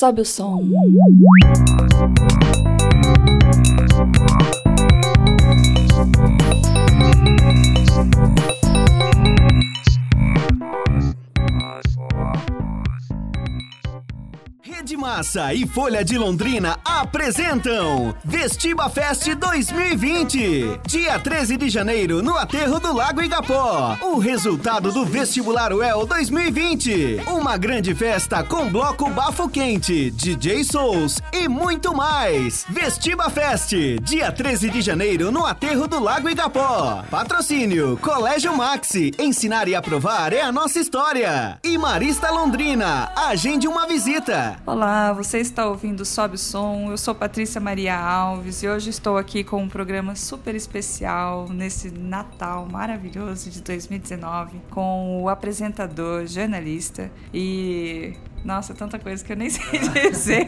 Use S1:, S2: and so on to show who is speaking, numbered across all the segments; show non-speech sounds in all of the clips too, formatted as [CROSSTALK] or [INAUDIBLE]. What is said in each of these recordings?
S1: Sobe o som.
S2: Massa e Folha de Londrina apresentam Vestiba Fest 2020. Dia 13 de janeiro, no Aterro do Lago Igapó. O resultado do Vestibular UEL 2020. Uma grande festa com bloco bafo quente, DJ Souls e muito mais. Vestiba Fest, dia 13 de janeiro, no Aterro do Lago Igapó. Patrocínio, Colégio Maxi. Ensinar e aprovar é a nossa história. E Marista Londrina, agende uma visita.
S3: Olá, você está ouvindo Sobe o Som. Eu sou Patrícia Maria Alves e hoje estou aqui com um programa super especial nesse Natal maravilhoso de 2019 com o apresentador, jornalista e nossa, tanta coisa que eu nem [LAUGHS] sei dizer.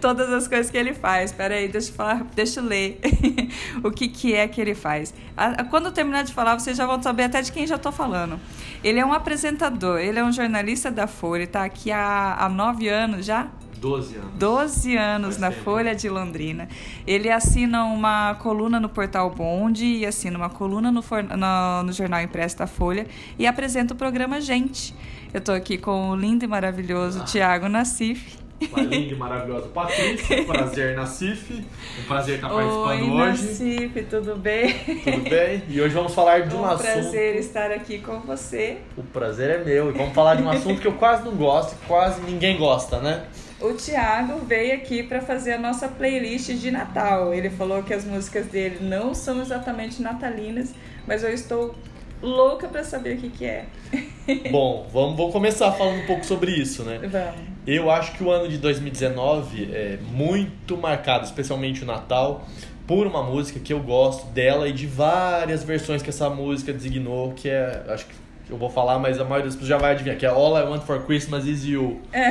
S3: Todas as coisas que ele faz. Espera aí, deixa eu falar, deixa eu ler [LAUGHS] o que, que é que ele faz. Quando eu terminar de falar, vocês já vão saber até de quem já estou falando. Ele é um apresentador, ele é um jornalista da Folha, está aqui há, há nove anos já.
S4: Doze anos.
S3: Doze anos na tempo. Folha de Londrina. Ele assina uma coluna no Portal Bonde e assina uma coluna no, no, no Jornal Impresso da Folha e apresenta o programa Gente. Eu estou aqui com o lindo e maravilhoso ah. Tiago Nassif.
S4: Uma linda e maravilhosa Patrícia. [LAUGHS] Prazer, Nassif. Um prazer estar participando
S3: Oi,
S4: hoje.
S3: Nassif, tudo bem?
S4: Tudo bem? E hoje vamos falar de um, [LAUGHS]
S3: um
S4: assunto.
S3: prazer estar aqui com você.
S4: O prazer é meu. E vamos falar de um assunto que eu quase não gosto e quase ninguém gosta, né?
S3: O Thiago veio aqui para fazer a nossa playlist de Natal. Ele falou que as músicas dele não são exatamente natalinas, mas eu estou louca para saber o que, que é. [LAUGHS]
S4: Bom, vamos, vou começar falando um pouco sobre isso, né?
S3: Vamos.
S4: Eu acho que o ano de 2019 é muito marcado, especialmente o Natal, por uma música que eu gosto dela e de várias versões que essa música designou, que é, acho que eu vou falar, mas a maioria das pessoas já vai adivinhar, que é All I Want for Christmas Is You,
S3: é.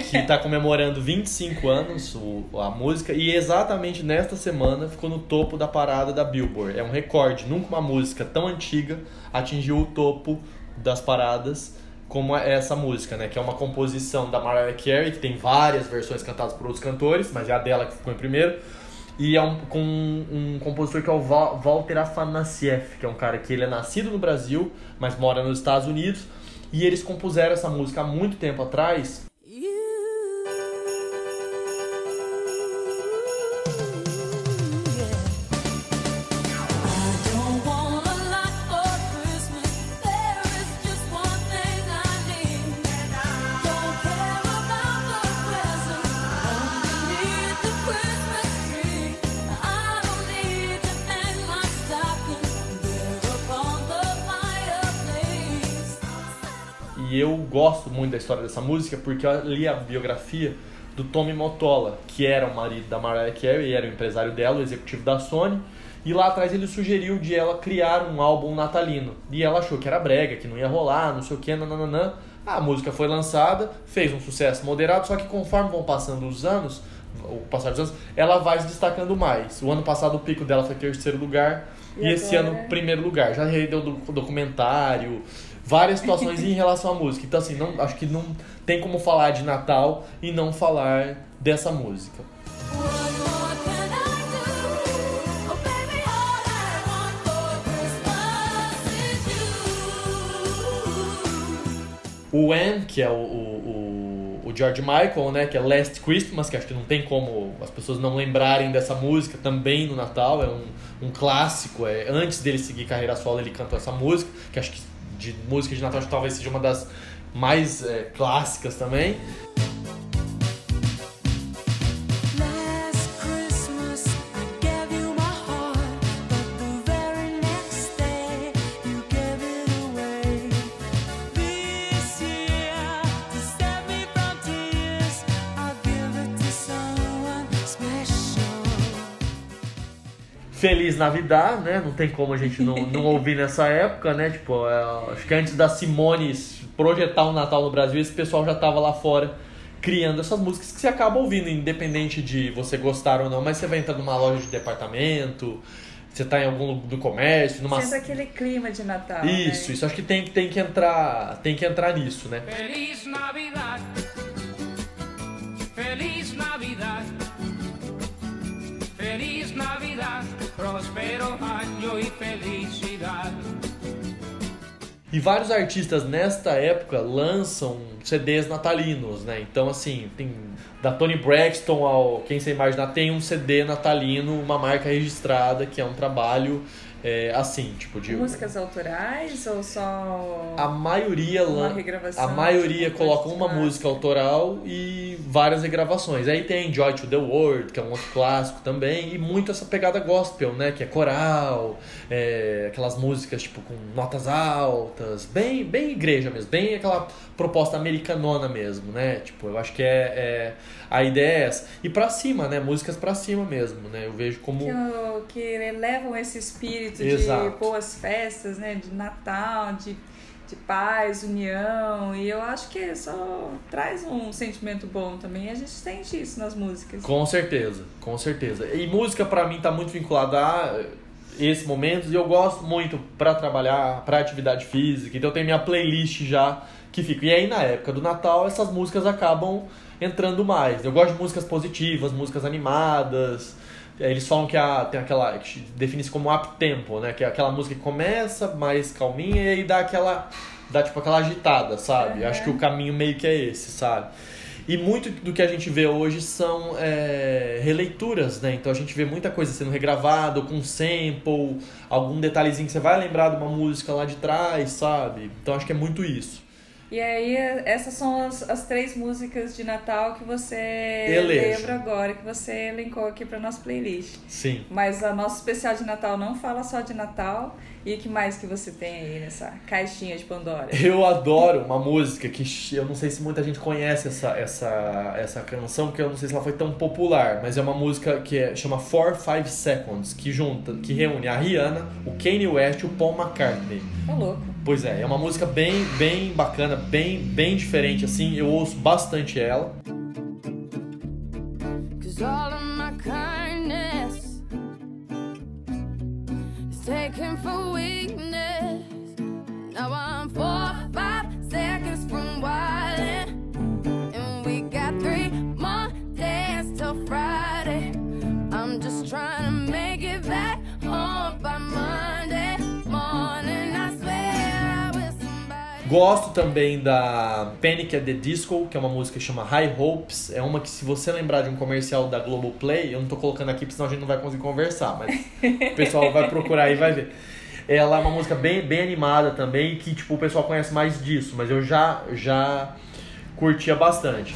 S4: que está comemorando 25 anos o, a música, e exatamente nesta semana ficou no topo da parada da Billboard. É um recorde, nunca uma música tão antiga atingiu o topo das paradas como essa música, né? Que é uma composição da Mariah Carey, que tem várias versões cantadas por outros cantores, mas é a dela que ficou em primeiro. E é um, com um, compositor que é o Walter Afanasieff, que é um cara que ele é nascido no Brasil, mas mora nos Estados Unidos. E eles compuseram essa música há muito tempo atrás E eu gosto muito da história dessa música porque eu li a biografia do Tommy Motola, que era o marido da Mariah Carey, era o empresário dela, o executivo da Sony. E lá atrás ele sugeriu de ela criar um álbum natalino. E ela achou que era brega, que não ia rolar, não sei o que, nananã. A música foi lançada, fez um sucesso moderado, só que conforme vão passando os anos, o passar dos anos, ela vai se destacando mais. O ano passado o pico dela foi terceiro lugar e, e esse ano primeiro lugar. Já rendeu documentário, várias situações em relação à música. Então, assim, não, acho que não tem como falar de Natal e não falar dessa música. O When, que é o, o, o, George Michael, né, que é Last Christmas, que acho que não tem como as pessoas não lembrarem dessa música, também no Natal, é um, um clássico. É, antes dele seguir carreira solo, ele cantou essa música, que acho que de música de Natal talvez seja uma das mais é, clássicas também. Feliz Navidad, né? Não tem como a gente não, não [LAUGHS] ouvir nessa época, né? Tipo, é, acho que antes da Simone projetar o um Natal no Brasil, esse pessoal já tava lá fora criando essas músicas que você acaba ouvindo, independente de você gostar ou não, mas você vai entrar numa loja de departamento, você tá em algum do comércio, numa
S3: Sendo aquele clima de Natal.
S4: Isso,
S3: né?
S4: isso acho que tem, tem que entrar, tem que entrar nisso, né?
S5: Feliz Navidad.
S4: E vários artistas nesta época lançam CDs natalinos, né? Então, assim, tem da Tony Braxton ao Quem Você Imaginar, tem um CD natalino, uma marca registrada, que é um trabalho é, assim, tipo de
S3: músicas autorais ou só
S4: a maioria
S3: uma regravação?
S4: a maioria
S3: tipo,
S4: coloca uma
S3: clássica?
S4: música autoral e várias regravações. Aí tem Joy to the World, que é um outro clássico também, e muito essa pegada gospel, né, que é coral, é, aquelas músicas tipo com notas altas, bem bem igreja mesmo, bem aquela proposta americanona mesmo, né? Tipo, eu acho que é, é a ideia é essa. E pra cima, né, músicas pra cima mesmo, né? Eu vejo como
S3: que, que levam esse espírito
S4: Exato.
S3: de boas festas, né? De Natal, de, de paz, união. E eu acho que só traz um sentimento bom também. A gente sente isso nas músicas.
S4: Com certeza, com certeza. E música pra mim tá muito vinculada a esses momentos e eu gosto muito pra trabalhar, pra atividade física. Então eu tenho minha playlist já que fica. E aí na época do Natal essas músicas acabam entrando mais. Eu gosto de músicas positivas, músicas animadas. Eles falam que a, tem aquela. que define-se como up tempo, né? Que é aquela música que começa mais calminha e aí dá aquela. dá tipo aquela agitada, sabe? Acho que o caminho meio que é esse, sabe? E muito do que a gente vê hoje são é, releituras, né? Então a gente vê muita coisa sendo regravada, com sample, algum detalhezinho que você vai lembrar de uma música lá de trás, sabe? Então acho que é muito isso.
S3: E aí, essas são as, as três músicas de Natal que você
S4: Elejo.
S3: lembra agora, que você elencou aqui para nossa playlist.
S4: Sim.
S3: Mas a nosso especial de Natal não fala só de Natal. E o que mais que você tem aí nessa caixinha de Pandora?
S4: Eu adoro uma música que eu não sei se muita gente conhece essa, essa, essa canção, porque eu não sei se ela foi tão popular, mas é uma música que é, chama 4 5 Seconds, que junta, que reúne a Rihanna, o Kanye West e o Paul McCartney.
S3: Tá louco.
S4: Pois é, é uma música bem, bem bacana, bem, bem diferente assim. Eu ouço bastante ela.
S5: Cause all
S4: Gosto também da Panic at the Disco, que é uma música que chama High Hopes. É uma que, se você lembrar de um comercial da Globoplay, eu não tô colocando aqui, porque senão a gente não vai conseguir conversar, mas o pessoal vai procurar e vai ver. Ela é uma música bem, bem animada também, que tipo, o pessoal conhece mais disso, mas eu já, já curtia bastante.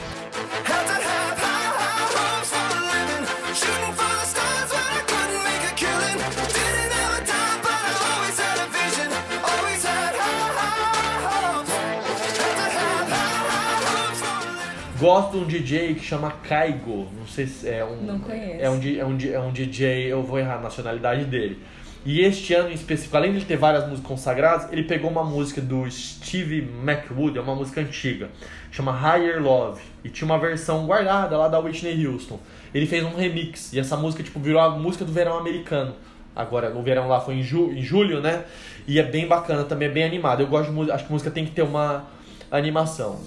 S4: Gosto de um DJ que chama Kaigo. Não sei se é um.
S3: Não conheço.
S4: É um, é um, é um DJ, eu vou errar a nacionalidade dele. E este ano em específico, além de ele ter várias músicas consagradas, ele pegou uma música do Steve McWood, é uma música antiga, chama Higher Love. E tinha uma versão guardada lá da Whitney Houston. Ele fez um remix, e essa música tipo, virou a música do verão americano. Agora, o verão lá foi em, ju em julho, né? E é bem bacana, também é bem animado. Eu gosto de música, acho que música tem que ter uma animação.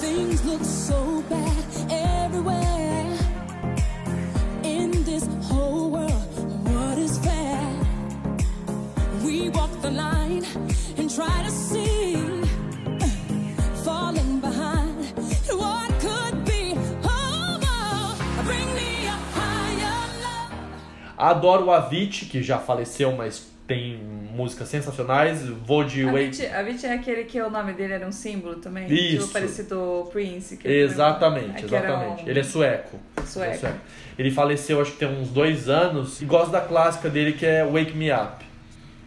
S6: Things look so
S4: Adoro o Avicii, que já faleceu, mas tem músicas sensacionais. Vou de
S3: A
S4: Wait.
S3: Avicii, a Avicii é aquele que o nome dele era um símbolo também?
S4: Isso.
S3: Tipo parecido do Prince. Que
S4: Exatamente,
S3: era
S4: exatamente.
S3: um-
S4: Ele é sueco.
S3: Sueco.
S4: Ele é Ele faleceu acho que tem uns dois anos. E gosto da clássica dele que é Wake Me Up.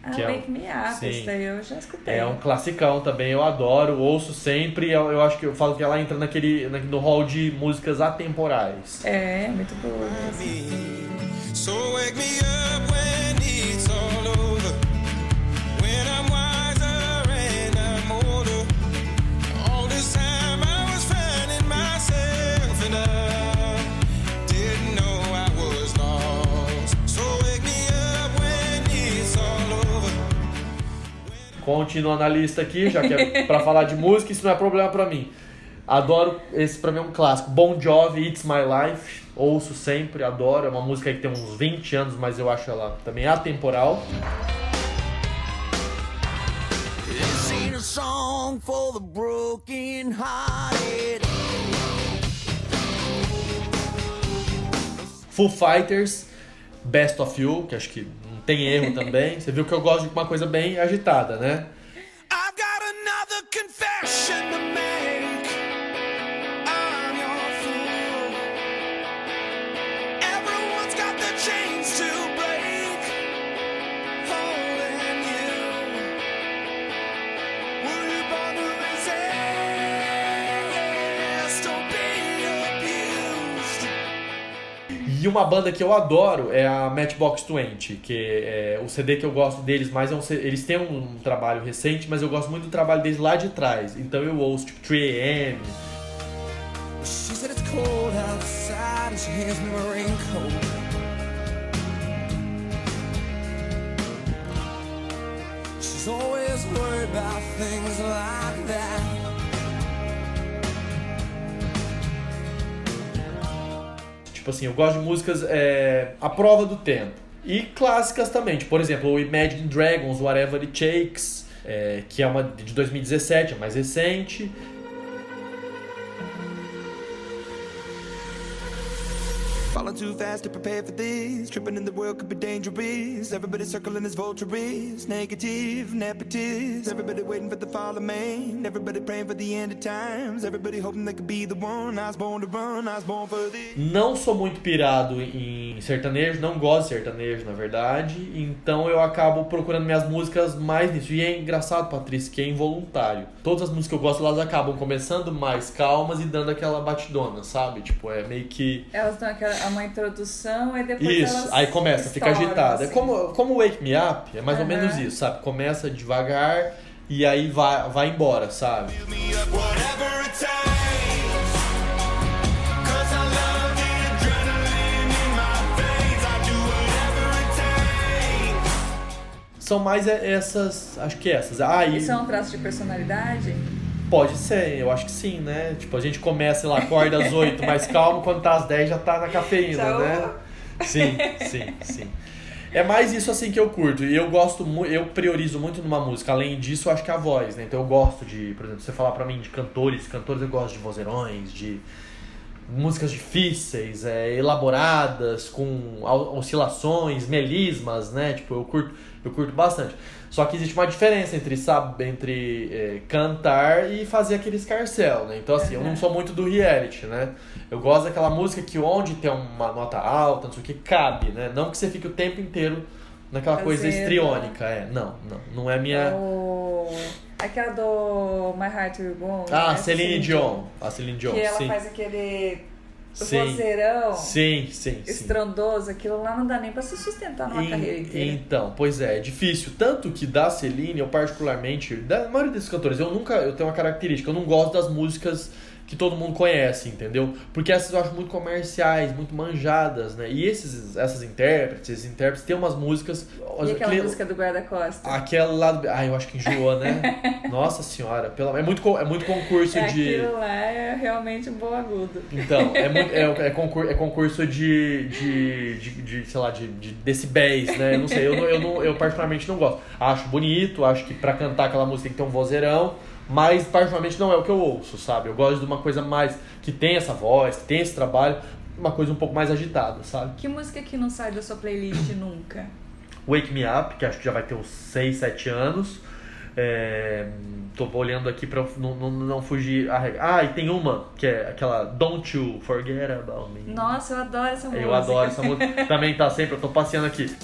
S3: Ah,
S4: que é um-
S3: Me Up,
S4: Sim.
S3: esse daí eu já escutei.
S4: É um classicão também, eu adoro, ouço sempre. Eu, eu acho que eu falo que ela entra naquele, na- no hall de músicas atemporais.
S3: É, muito boa mesmo.
S7: So wake me up
S4: Continuando a lista aqui, já que é pra falar de música, isso não é problema para mim. Adoro, esse pra mim é um clássico. Bon Jovi, It's My Life. Ouço sempre, adoro. É uma música que tem uns 20 anos, mas eu acho ela também atemporal. Full Fighters, Best of You, que acho que tem erro também. Você viu que eu gosto de uma coisa bem agitada, né? E uma banda que eu adoro é a Matchbox 20, que é o CD que eu gosto deles mais é um eles têm um trabalho recente, mas eu gosto muito do trabalho deles lá de trás. Então eu ouço tipo 3AM,
S7: She said it's cold outside and she hands me my raincoat. She's always worried about things like that.
S4: Tipo assim, eu gosto de músicas é, à prova do tempo. E clássicas também, tipo, por exemplo, o Imagine Dragons, Whatever It Takes, é, que é uma de 2017, é mais recente.
S7: Falling too fast to prepare for this. Tripping in the world could be dangerous. Everybody circling as vultures. Negative, nepotist. Everybody waiting for the fall of man. Everybody praying for the end of times. Everybody hoping they could be the one. I was born to run. I was born for this.
S4: Não sou muito pirado em sertanejo, não gosto de sertanejo, na verdade. Então eu acabo procurando minhas músicas mais nisso. E é engraçado, Patrícia, que é involuntário. Todas as músicas que eu gosto, elas acabam começando mais calmas e dando aquela batidona, sabe? Tipo, é meio que.
S3: Elas dão aquela, uma introdução e depois
S4: Isso, aí começa, fica agitada. É
S3: assim.
S4: como, como Wake Me Up, é mais ou
S3: Aham.
S4: menos isso, sabe? Começa devagar e aí vai, vai embora, sabe? São mais é- essas, acho que essas. Ah, e
S3: Isso é um traço de personalidade?
S4: Pode ser, eu acho que sim, né? Tipo, a gente começa, sei lá, acorda às 8 mais calmo, quando tá às 10 já tá na cafeína,
S3: Já,
S4: né? Sim, sim, sim. É mais isso assim que eu curto. E eu gosto muito, eu priorizo muito numa música. Além disso, eu acho que a voz, né? Então eu gosto de, por exemplo, você falar pra mim de cantores, cantores eu gosto de vozeirões, de músicas difíceis, é, elaboradas, com oscilações, melismas, né? Tipo, eu curto, eu curto bastante. Só que existe uma diferença entre, sabe, entre é, cantar e fazer aquele escarcel, né? Então, assim, eu não sou muito do reality, né? Eu gosto daquela música que onde tem uma nota alta, não sei o que, cabe, né? Não que você fique o tempo inteiro naquela coisa
S3: Fazendo.
S4: estriônica, é. Não, não. Não é minha...
S3: O... Aquela do My Heart Will Go On.
S4: Ah,
S3: né?
S4: Celine Dion. A Celine Dion,
S3: Que ela
S4: sim.
S3: faz aquele
S4: Sim.
S3: vozeirão
S4: Sim, sim, sim.
S3: estrondoso. Aquilo lá não dá nem pra se sustentar numa
S4: En-
S3: carreira inteira.
S4: Então, pois é, é difícil. Tanto que da Celine, eu particularmente, da maioria desses cantores, eu nunca, eu tenho uma característica, eu não gosto das músicas que todo mundo conhece, entendeu? Porque essas eu acho muito comerciais, muito manjadas, né? E esses, essas intérpretes, esses intérpretes têm umas músicas...
S3: E aquela música do guarda-costa?
S4: Aquela lá do... Ah, eu acho que enjoou, né? [LAUGHS] Nossa senhora, pela... é, muito, é muito concurso
S3: É,
S4: de...
S3: Aquilo lá é realmente um bom agudo.
S4: Então, é, muito, é, [LAUGHS] é, concurso, é concurso de, de, de, de, sei lá, de, de decibéis, né? Eu não sei, eu, não, eu, não, eu particularmente não gosto. Acho bonito, acho que pra cantar aquela música tem que ter um vozeirão, mas particularmente não é o que eu ouço, sabe? Eu gosto de uma coisa mais que tem essa voz, que tem esse trabalho, uma coisa um pouco mais agitada, sabe?
S3: Que música que não sai da sua playlist nunca?
S4: Wake Me Up, que acho que já vai ter uns 6, 7 anos. É, tô olhando aqui pra não, não, não fugir a regra. Ah, e tem uma, que é aquela Don't You Forget About Me.
S3: Nossa, eu adoro essa música.
S4: Eu adoro essa música. [LAUGHS] Também tá sempre, eu tô passeando aqui.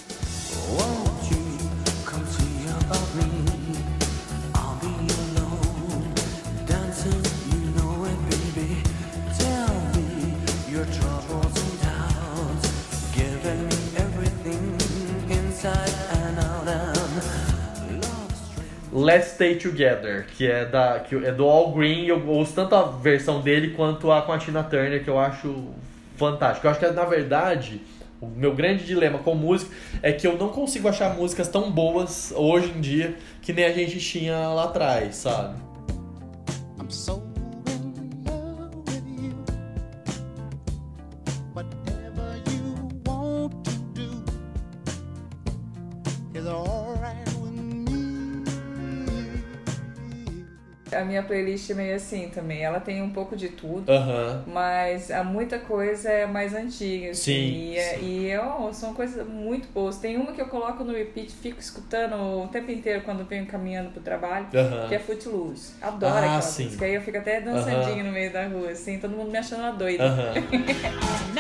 S4: Let's Stay Together, que é, da, que é do All Green. Eu ouço tanto a versão dele quanto a com a Tina Turner, que eu acho fantástico. Eu acho que, na verdade, o meu grande dilema com música é que eu não consigo achar músicas tão boas hoje em dia que nem a gente tinha lá atrás, sabe?
S3: Minha playlist é meio assim também. Ela tem um pouco de tudo.
S4: Aham.
S3: Mas há muita coisa é mais antiga. assim,
S4: Sim,
S3: E, é-
S4: sim.
S3: e eu- são coisas muito boas. Tem uma que eu coloco no repeat, fico escutando o tempo inteiro quando venho caminhando pro trabalho,
S4: Aham.
S3: que é Footloose. Adoro
S4: Ah,
S3: aquela
S4: sim.
S3: música. Aí eu fico até dançandinho
S4: Aham.
S3: no meio da rua, assim, todo mundo me achando uma doida.
S4: Aham. [LAUGHS]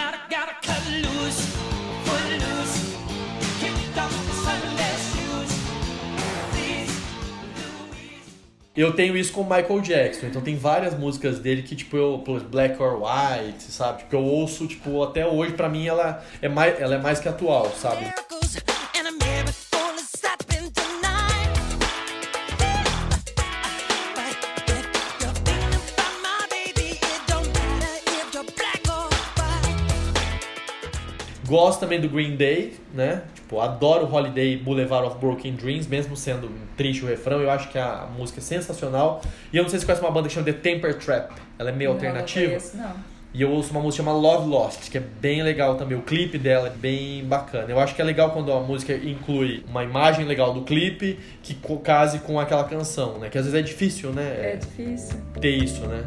S4: Eu tenho isso com o Michael Jackson, então tem várias músicas dele que, tipo, eu, Black or White, sabe? Tipo, eu ouço, tipo, até hoje, pra mim, ela é mais, ela é mais que atual, sabe? Gosto também do Green Day, né? Tipo, adoro Holiday Boulevard of Broken Dreams, mesmo sendo triste o refrão, eu acho que a música é sensacional. E eu não sei se conhece uma banda que chama The Temper Trap, ela é meio
S3: Não,
S4: alternativa.
S3: Não, conheço, não.
S4: E eu ouço uma música chamada Love Lost, que é bem legal também. O clipe dela é bem bacana. Eu acho que é legal quando a música inclui uma imagem legal do clipe que case com aquela canção, né? Que às vezes é difícil, né?
S3: É difícil.
S4: Ter isso, né?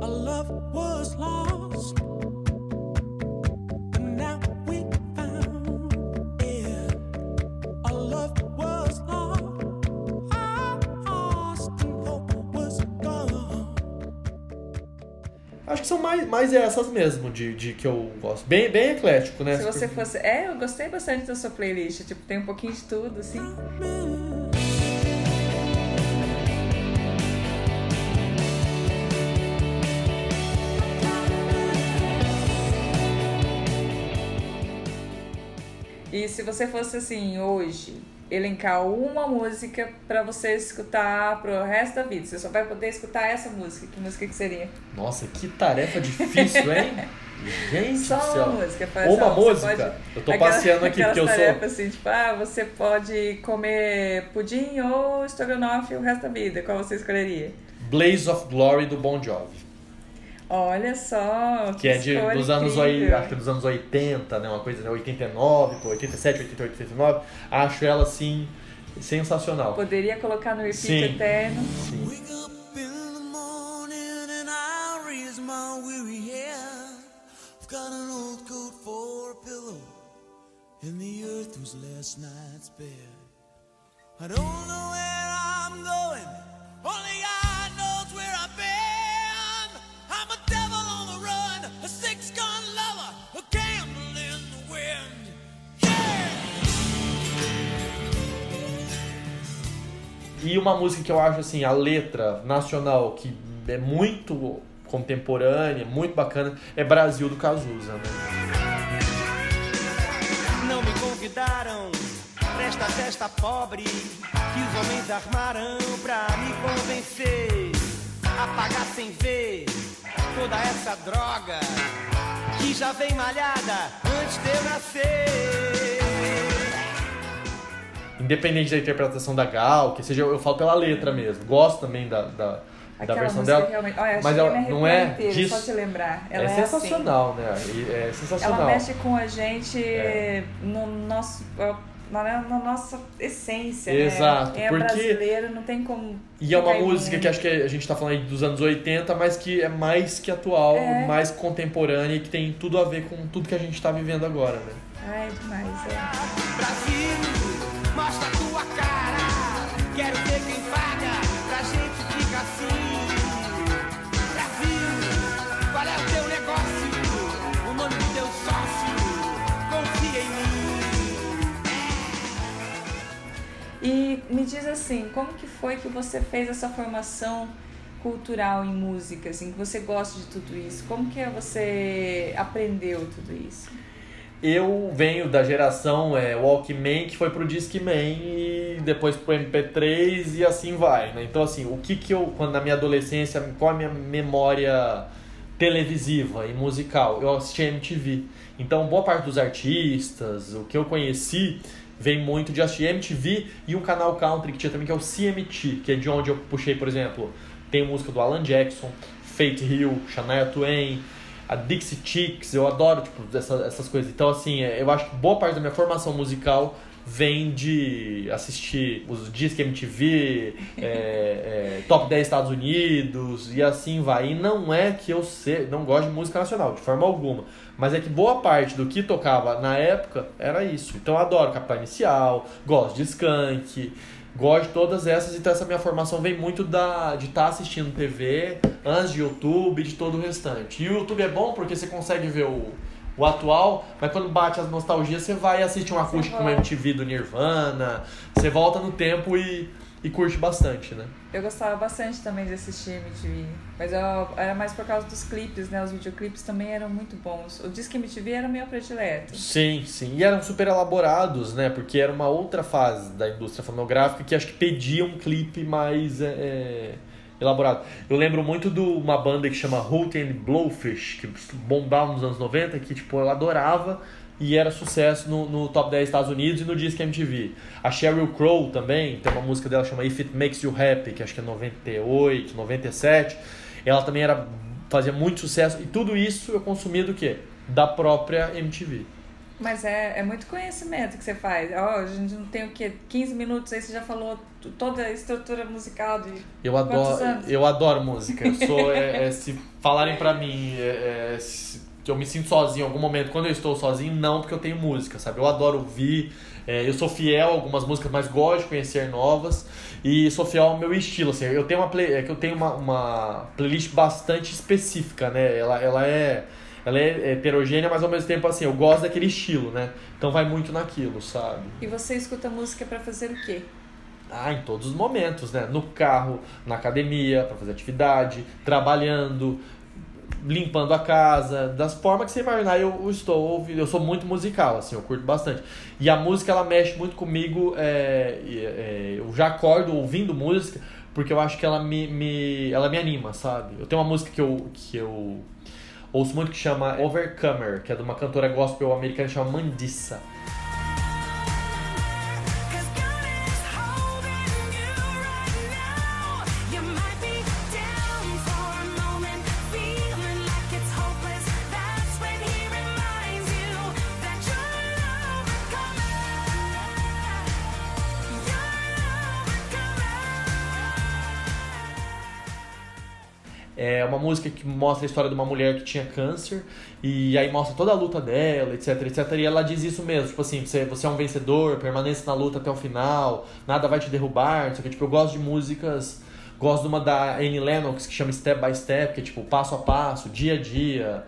S8: Our love was lost,
S4: mais, mais essas mesmo de, de que eu gosto. Bem, bem eclético, né?
S3: Se você fosse. É, eu gostei bastante da sua playlist. Tipo, tem um pouquinho de tudo, assim. E se você fosse assim, hoje, elencar uma música pra você escutar pro resto da vida, você só vai poder escutar essa música. Que música que seria?
S4: Nossa, que tarefa difícil, hein? [LAUGHS] Gente
S3: Só uma
S4: céu.
S3: música. faz-
S4: Uma
S3: ó,
S4: música?
S3: pode-
S4: Eu tô
S3: aquela-
S4: passeando aqui, porque eu sou-
S3: assim, tipo, ah, você pode comer pudim ou estrogonofe o resto da vida. Qual você escolheria?
S4: Blaze of Glory do Bon Jovi.
S3: Olha só,
S4: Que é de, dos anos,
S3: incrível.
S4: acho que é dos anos 80, né? Uma coisa, né? 89, pô, 87, 88, 89. Acho ela, assim, sensacional.
S3: Poderia colocar no repeat
S4: Sim.
S3: eterno.
S4: Sim.
S8: Wake up in the morning and I raise my weary head. I've got an old coat for a pillow, and the earth was last night's bed. I don't know where I'm going, only
S4: E uma música que eu acho, assim, a letra nacional, que é muito contemporânea, muito bacana, é Brasil do Cazuza, né?
S9: Não me convidaram pra esta festa pobre que os homens armaram pra me convencer a pagar sem ver toda essa droga que já vem malhada antes de eu nascer.
S4: Independente da interpretação da Gal, que seja, eu falo pela letra mesmo. Gosto também da, da, da versão dela.
S3: realmente. Olha,
S4: mas ela não é
S3: inteira,
S4: disso.
S3: só te lembrar. Ela
S4: é
S3: é,
S4: sensacional, né? E É
S3: Assim.
S4: sensacional.
S3: Ela mexe com a gente
S4: É.
S3: no nosso. Na, na nossa essência,
S4: Exato,
S3: né? É
S4: porque-
S3: brasileiro, não tem como.
S4: E é uma música que acho que a gente tá falando aí dos anos 80, mas que é mais que atual,
S3: É.
S4: mais contemporânea e que tem tudo a ver com tudo que a gente tá vivendo agora, né?
S3: Ai, demais, é.
S9: Brasil, mostra tua cara. Quero ver quem paga pra gente ficar assim. Brasil, qual é o teu negócio? O nome do teu sócio? Confia em mim.
S3: E me diz assim, como que foi que você fez essa formação cultural em música, assim, que você gosta de tudo isso? Como que você aprendeu tudo isso?
S4: Eu venho da geração é, Walkman, que foi pro Discman e depois pro MP3 e assim vai, né? Então, assim, o que que eu, quando na minha adolescência, qual a minha memória televisiva e musical? Eu assisti MTV. Então, boa parte dos artistas, o que eu conheci, vem muito de assistir MTV e um canal country que tinha também, que é o CMT, que é de onde eu puxei, por exemplo, tem música do Alan Jackson, Faith Hill, Shania Twain, a Dixie Chicks, eu adoro tipo, essa- essas coisas. Então, assim, é, eu acho que boa parte da minha formação musical vem de assistir os Disque MTV, é, é, Top 10 Estados Unidos e assim vai. E não é que eu não gosto de música nacional, de forma alguma. Mas é que boa parte do que tocava na época era isso. Então eu adoro Capital Inicial, gosto de Skank, gosto de todas essas. Então essa minha formação vem muito da, de estar assistindo TV, antes de YouTube e de todo o restante. E o YouTube é bom porque você consegue ver o, o atual, mas quando bate as nostalgias, você vai assistir um acústico com
S3: volta.
S4: MTV do Nirvana, você volta no tempo e, e curte bastante, né?
S3: Eu gostava bastante também de assistir MTV, mas eu, era mais por causa dos clipes, né? Os videoclipes também eram muito bons. O Disque MTV era meu predileto.
S4: Sim, sim. E eram super elaborados, né? Porque era uma outra fase da indústria fonográfica que acho que pedia um clipe mais é, é, elaborado. Eu lembro muito de uma banda que chama and Blowfish, que bombava nos anos 90, que tipo, eu adorava e era sucesso no, no Top 10 Estados Unidos e no Disque MTV. A Sheryl Crow também, tem uma música dela que chama If It Makes You Happy, que acho que é 98, 97. Ela também era fazia muito sucesso e tudo isso eu consumia do quê? Da própria MTV.
S3: Mas é, é muito conhecimento que você faz. Ó, a gente não tem o quê? 15 minutos aí você já falou toda a estrutura musical de
S4: Eu adoro,
S3: anos?
S4: eu adoro música. Eu sou, é, é, se falarem pra mim é, é, se- que eu me sinto sozinho em algum momento, quando eu estou sozinho, não, porque eu tenho música, sabe? Eu adoro ouvir, é, eu sou fiel a algumas músicas, mas gosto de conhecer novas e sou fiel ao meu estilo, assim. Eu tenho uma play, é que eu tenho uma, uma playlist bastante específica, né? Ela, ela é ela é heterogênea, mas ao mesmo tempo assim, eu gosto daquele estilo, né? Então vai muito naquilo, sabe?
S3: E você escuta música pra fazer o quê?
S4: Ah, em todos os momentos, né? No carro, na academia, para fazer atividade, trabalhando, limpando a casa, das formas que você imaginar, eu, eu estou ouvindo. Eu sou muito musical, assim, eu curto bastante. E a música, ela mexe muito comigo. é, é, eu já acordo ouvindo música, porque eu acho que ela me, me, ela me anima, sabe? Eu tenho uma música que eu, que eu ouço muito que chama Overcomer, que é de uma cantora gospel americana que chama Mandissa. Música que mostra a história de uma mulher que tinha câncer e aí mostra toda a luta dela, etc, etc. E ela diz isso mesmo, tipo assim, você, você é um vencedor, permaneça na luta até o final, nada vai te derrubar, não sei o que. Tipo, eu gosto de músicas, gosto de uma da Annie Lennox que chama Step by Step, que é tipo passo a passo, dia a dia,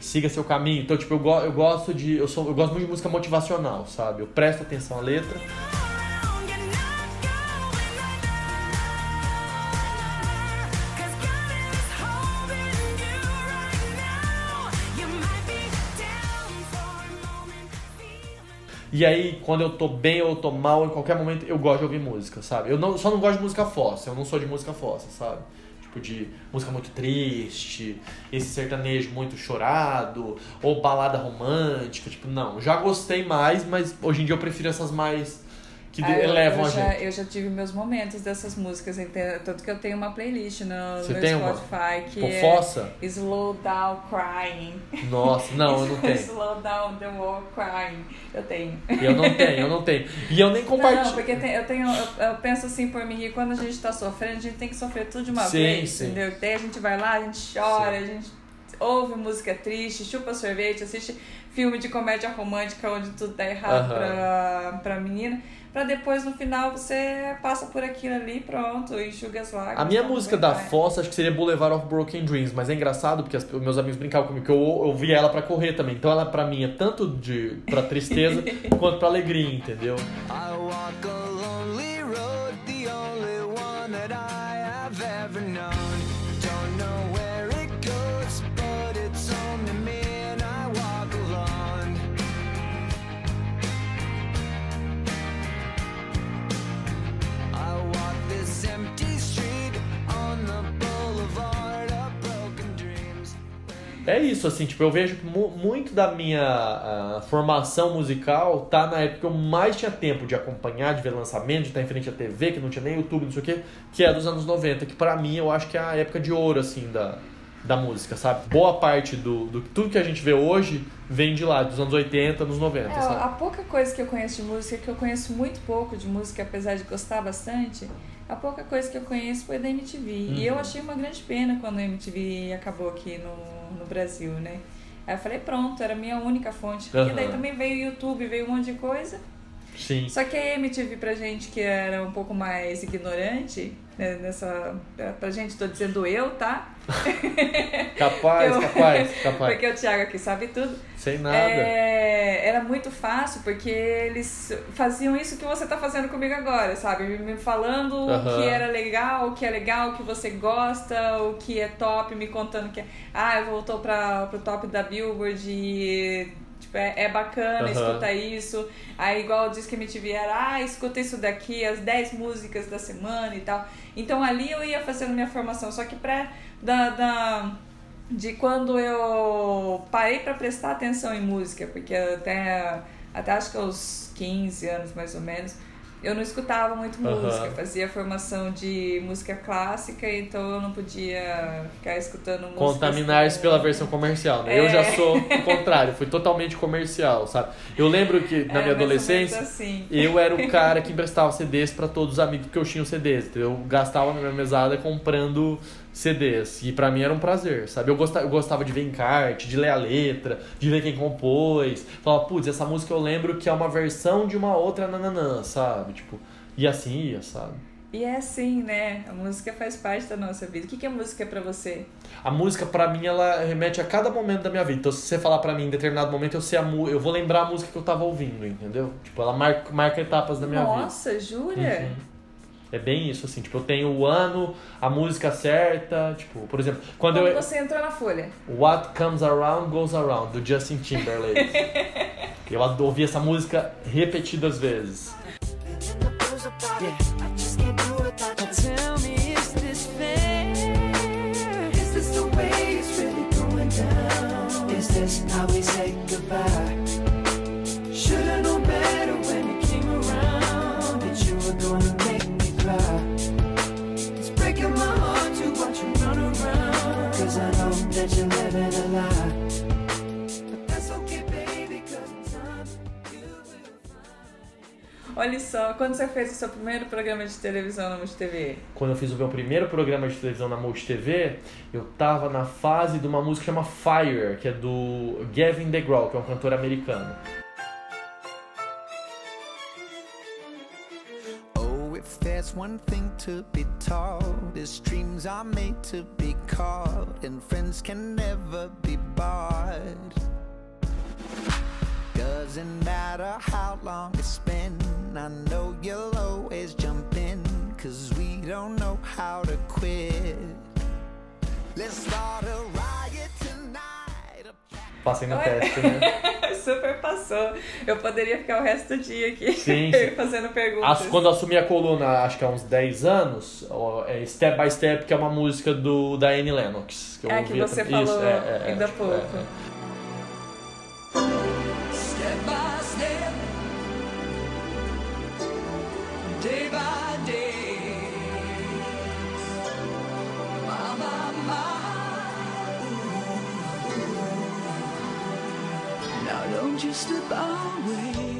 S4: siga seu caminho. Então, tipo, eu, go eu gosto de. Eu, sou, eu gosto muito de música motivacional, sabe? Eu presto atenção à letra. E aí, quando eu tô bem ou eu tô mal, em qualquer momento, eu gosto de ouvir música, sabe? Eu não, só não gosto de música fossa, eu não sou de música fossa, sabe? Tipo, de música muito triste, esse sertanejo muito chorado, ou balada romântica, tipo, não. Já gostei mais, mas hoje em dia eu prefiro essas mais que
S3: Ah, eu-
S4: elevam
S3: eu,
S4: a
S3: já,
S4: gente.
S3: Eu já tive meus momentos dessas músicas, entendeu? tanto que eu tenho uma playlist no
S4: Você
S3: meu
S4: tem uma?
S3: Spotify que
S4: Pô,
S3: é
S4: fossa?
S3: Slow Down Crying.
S4: Nossa, não, eu não [LAUGHS] tenho.
S3: Slow Down the Wall Crying. Eu tenho.
S4: Eu não tenho, eu não tenho. E eu nem
S3: Não,
S4: compartilho.
S3: porque tem- eu tenho, eu, eu penso assim por mim que quando a gente tá sofrendo, a gente tem que sofrer tudo de uma
S4: Sim,
S3: vez,
S4: sim.
S3: entendeu? Daí a gente vai lá, a gente chora, a gente ouve música triste, chupa sorvete, assiste filme de comédia romântica onde tudo dá errado
S4: Aham.
S3: pra, pra menina, pra depois no final você passa por aquilo ali e pronto, enxuga as lágrimas.
S4: A minha
S3: tá
S4: música da. Fossa acho que seria Boulevard of Broken Dreams, mas é engraçado porque as- os meus amigos brincavam comigo que eu ouvia ela pra correr também. Então ela pra mim é tanto de pra tristeza [LAUGHS] quanto pra alegria, entendeu?
S8: I walk a lonely road, the only one that I have ever known.
S4: É isso, assim, tipo, eu vejo que mu- muito da minha ah, formação musical tá na época que eu mais tinha tempo de acompanhar, de ver lançamento, de estar em frente à TV, que não tinha nem YouTube, não sei o quê, que é dos anos 90, que pra mim eu acho que é a época de ouro, assim, da, da música, sabe? Boa parte do, do tudo que a gente vê hoje vem de lá, dos anos 80, nos 90,
S3: É,
S4: sabe?
S3: a pouca coisa que eu conheço de música, que eu conheço muito pouco de música, apesar de gostar bastante, a pouca coisa que eu conheço foi da MTV. E eu
S4: Uhum.
S3: achei uma grande pena quando a MTV acabou aqui no, no Brasil, né? Aí eu falei, pronto, era a minha única fonte. E
S4: Aham.
S3: daí também veio o YouTube, veio um monte de coisa.
S4: Sim.
S3: Só que a MTV pra gente que era um pouco mais ignorante, né, nessa. Pra gente, tô dizendo eu, tá? [LAUGHS]
S4: Capaz,
S3: Eu-
S4: capaz, capaz.
S3: Porque o Thiago aqui sabe tudo.
S4: Sem nada.
S3: É, era muito fácil, porque eles faziam isso que você tá fazendo comigo agora, sabe? Me- falando o que era legal, o que é legal, o que você gosta, o que é top, me contando que ah, voltou pra, pro top da Billboard e tipo, é, é bacana,
S4: Aham.
S3: escuta isso. Aí igual diz que MTV era, ah, escuta isso daqui, as 10 músicas da semana e tal. Então ali eu ia fazendo minha formação, só que pra da, da de quando eu parei pra prestar atenção em música, porque até, até acho que aos 15 anos mais ou menos, eu não escutava muito
S4: Aham.
S3: música, eu fazia formação de música clássica, então eu não podia ficar escutando música.
S4: Contaminar-se pela versão comercial, né? Eu
S3: É.
S4: já sou [LAUGHS] o contrário, fui totalmente comercial, sabe? Eu lembro que na
S3: É,
S4: minha adolescência,
S3: assim.
S4: eu era o cara que [LAUGHS] emprestava CDs pra todos os amigos que eu tinha os CDs. entendeu? Eu gastava na minha mesada comprando CDs. E pra mim era um prazer, sabe? Eu gostava, eu gostava de ver encarte, de ler a letra, de ver quem compôs. Falava, putz, essa música eu lembro que é uma versão de uma outra nananã, sabe? Tipo, e assim ia, sabe?
S3: E é assim, né? A música faz parte da nossa vida. O que, que é música pra você?
S4: A música, pra mim, ela remete a cada momento da minha vida. Então, se você falar pra mim em determinado momento, eu sei a mu eu vou lembrar a música que eu tava ouvindo, entendeu? Tipo, ela marca, marca etapas da minha vida.
S3: Nossa, jura?
S4: Uhum. É bem isso, assim, tipo, eu tenho o ano, a música certa, tipo, por exemplo, quando,
S3: Quando
S4: eu.
S3: você entrou na Folha.
S4: What Comes Around Goes Around, do Justin Timberlake. [LAUGHS] eu ouvi essa música repetidas vezes.
S10: Is this how we say goodbye?
S3: Olha só, quando você fez o seu primeiro programa de televisão na Multi TV?
S4: Quando eu fiz o meu primeiro programa de televisão na Multi TV, eu tava na fase de uma música que chama Fire, que é do Gavin DeGraw, que é um cantor americano.
S11: Oh, if there's one thing to be taught, is dreams are made to be caught, and friends can never be bought. Doesn't matter how long it's been, I know you'll always jump in, cause we don't know how to quit. Let's start a riot tonight.
S4: Passei no teste, né? [LAUGHS]
S3: Super passou. Eu poderia ficar o resto do dia aqui
S4: Sim, [LAUGHS] sim.
S3: fazendo perguntas.
S4: As- quando eu assumi a coluna, acho que há uns 10 anos, é Step by Step, que é uma música do, da Annie Lennox. Que eu
S3: É, que você
S4: também.
S3: falou
S4: Isso, é, é,
S3: ainda há
S4: tipo,
S3: pouco.
S4: é,
S10: don't you slip away.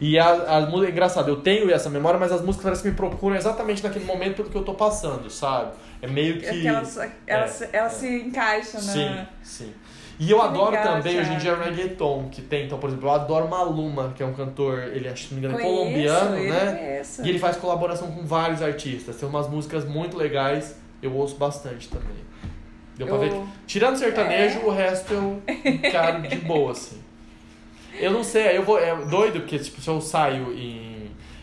S4: E a, a música, é engraçado, eu tenho essa memória, mas as músicas parecem que me procuram exatamente naquele momento pelo que eu tô passando, sabe? É meio que.
S3: É que elas, elas,
S4: é,
S3: elas se encaixam na.
S4: Sim, sim. E eu
S3: Que
S4: adoro
S3: legal,
S4: também, hoje em dia, reggaeton, que tem, então, por exemplo, eu adoro Maluma, que é um cantor, ele acho que não me engano, é
S3: Conheço,
S4: colombiano, né?
S3: conheço.
S4: E ele faz colaboração com vários artistas, tem umas músicas muito legais, eu ouço bastante também. Deu pra
S3: Eu-
S4: ver que, tirando sertanejo,
S3: É.
S4: o resto eu encaro de boa, assim. Eu não sei, eu vou. É doido, porque tipo, se eu saio em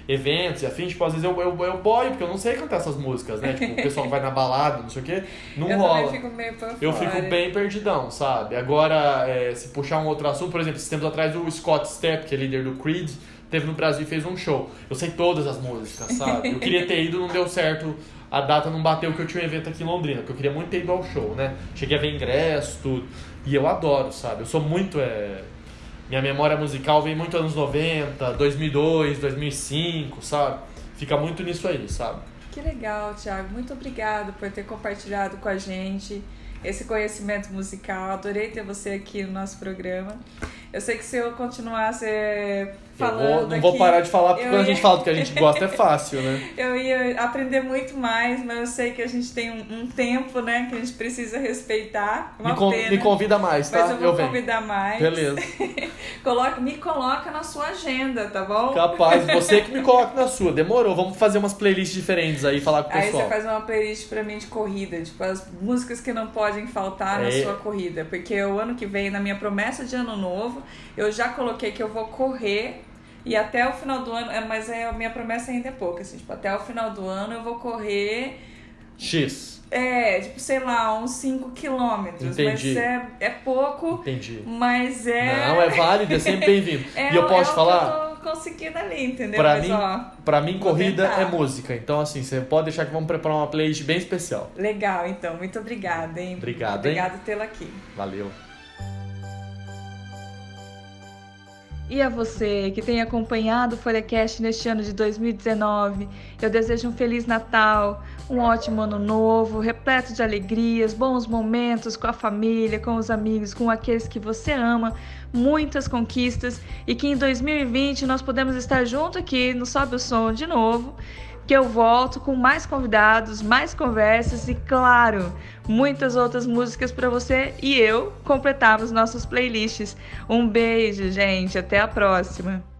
S4: eventos e afins, tipo, às vezes eu, eu, eu boio, porque eu não sei cantar essas músicas, né? Tipo, o pessoal vai na balada, não sei o quê, não
S3: eu
S4: rola.
S3: fico meio
S4: Eu fico bem perdidão, sabe? Agora, é, se puxar um outro assunto, por exemplo, esses tempos atrás o Scott Stepp, que é líder do Creed, teve no Brasil e fez um show. Eu sei todas as músicas, sabe? Eu queria ter ido, não deu certo. A data não bateu que eu tinha um evento aqui em Londrina, porque eu queria muito ter ido ao show, né? Cheguei a ver ingresso, tudo. E eu adoro, sabe? Eu sou muito. É... Minha memória musical vem muito anos 90, 2002, 2005, sabe? Fica muito nisso aí, sabe?
S3: Que legal, Thiago. Muito obrigado por ter compartilhado com a gente esse conhecimento musical. Adorei ter você aqui no nosso programa. Eu sei que se eu continuasse eh,
S4: Eu
S3: falando
S4: vou- não vou parar de falar, porque
S3: eu
S4: quando a
S3: ia-
S4: gente fala do que a gente gosta é fácil, né? [LAUGHS]
S3: Eu ia aprender muito mais, mas eu sei que a gente tem um, um tempo, né, que a gente precisa respeitar. Uma
S4: Me, con-
S3: pena.
S4: me convida mais, tá?
S3: Mas eu vou
S4: venho.
S3: convidar mais.
S4: Beleza. [LAUGHS]
S3: Coloca, me coloca na sua agenda, tá bom?
S4: Capaz, [LAUGHS] você que me coloca na sua. Demorou. Vamos fazer umas playlists diferentes aí falar com o
S3: Aí
S4: pessoal.
S3: você faz uma playlist pra mim de corrida, tipo as músicas que não podem faltar na
S4: É.
S3: sua corrida. Porque o ano que vem, na minha promessa de ano novo, eu já coloquei que eu vou correr e até o final do ano, é, mas é, a minha promessa ainda é pouca, assim, tipo, até o final do ano eu vou correr,
S4: X.
S3: é, tipo, sei lá, uns 5 quilômetros.
S4: Entendi.
S3: Mas é, é pouco,
S4: Entendi.
S3: mas é...
S4: Não, é válido, é sempre bem-vindo. [LAUGHS]
S3: É,
S4: e eu posso
S3: é
S4: falar?
S3: Conseguindo ali, entendeu?
S4: Pra
S3: mas,
S4: mim,
S3: ó,
S4: pra mim, corrida
S3: tentar.
S4: é música. Então, assim, você pode deixar que vamos preparar uma playlist bem especial.
S3: legal, então. Muito obrigada, hein?
S4: Obrigado,
S3: por tê-la aqui.
S4: Valeu.
S3: E a você que tem acompanhado o Folhacast neste ano de 2019, eu desejo um Feliz Natal, um ótimo ano novo, repleto de alegrias, bons momentos com a família, com os amigos, com aqueles que você ama, muitas conquistas e que em 2020 nós podemos estar junto aqui no Sobe o Som de novo, que eu volto com mais convidados, mais conversas e, claro, muitas outras músicas para você e eu completarmos nossas playlists. Um beijo, gente, até a próxima.